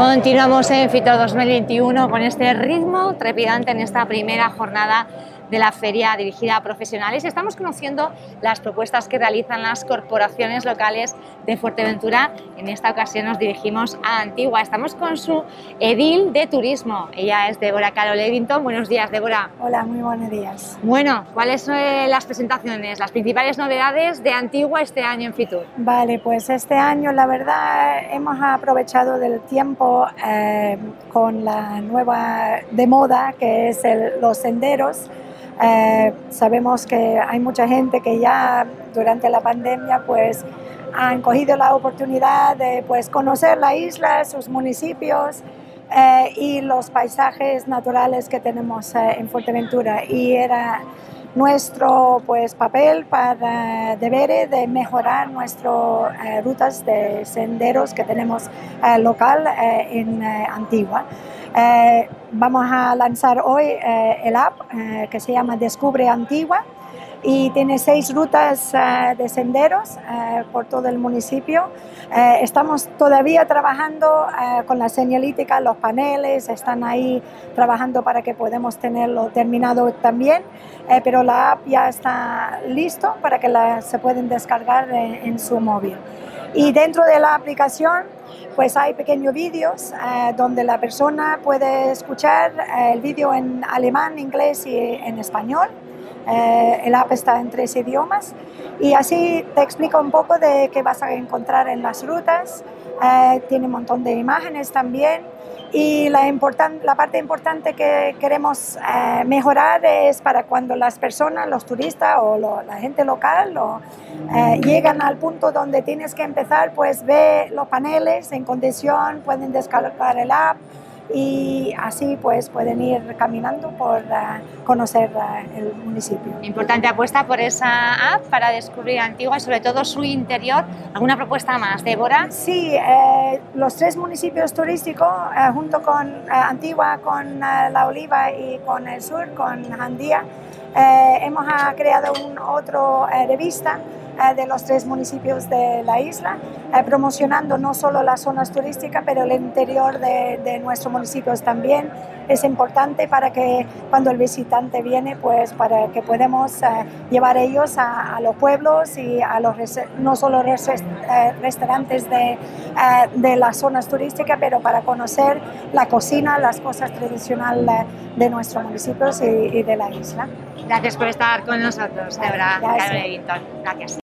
Continuamos en Fitor 2021 con este ritmo trepidante en esta primera jornada de la feria dirigida a profesionales. Estamos conociendo las propuestas que realizan las corporaciones locales de Fuerteventura. En esta ocasión nos dirigimos a Antigua. Estamos con su edil de turismo. Ella es Débora Carol Edington. Buenos días, Débora. Hola, muy buenos días. Bueno, ¿cuáles son eh, las presentaciones, las principales novedades de Antigua este año en Fitur? Vale, pues este año la verdad hemos aprovechado del tiempo eh, con la nueva de moda que es los senderos eh, sabemos que hay mucha gente que ya durante la pandemia pues han cogido la oportunidad de pues conocer la isla, sus municipios eh, y los paisajes naturales que tenemos eh, en Fuerteventura y era nuestro pues papel para deber de mejorar nuestras rutas de senderos que tenemos local en Antigua. Eh, vamos a lanzar hoy eh, el app eh, que se llama Descubre Antigua y tiene seis rutas de senderos por todo el municipio. estamos todavía trabajando con la señalítica, los paneles están ahí trabajando para que podamos tenerlo terminado también, pero la app ya está listo para que la, se pueden descargar en su móvil. Y dentro de la aplicación pues hay pequeños vídeos eh, donde la persona puede escuchar eh, el vídeo en alemán, inglés y en español. Eh, el app está en tres idiomas y así te explica un poco de qué vas a encontrar en las rutas. tiene un montón de imágenes también y la, la parte importante que queremos eh, mejorar es para cuando las personas, los turistas o la gente local eh, llegan al punto donde tienes que empezar, pues ve los paneles en condición, pueden descargar el app y así pues pueden ir caminando por eh, conocer eh, el municipio. Importante apuesta por esa app para descubrir Antigua y sobre todo su interior. ¿Alguna propuesta más, Débora? Sí, eh, los tres municipios turísticos junto con Antigua, con La Oliva y con el sur, con Jandía, hemos ah, creado un otro revista eh, de los tres municipios de la isla, eh, promocionando no solo las zonas turísticas, pero el interior de, de nuestros municipios también. Es importante para que cuando el visitante viene, pues para que podamos eh, llevar ellos a, los pueblos y a los no solo restaurantes de, de las zonas turísticas, pero para conocer la cocina, las cosas tradicionales de nuestros municipios y, de la isla. Gracias por estar con nosotros, de verdad, Gracias.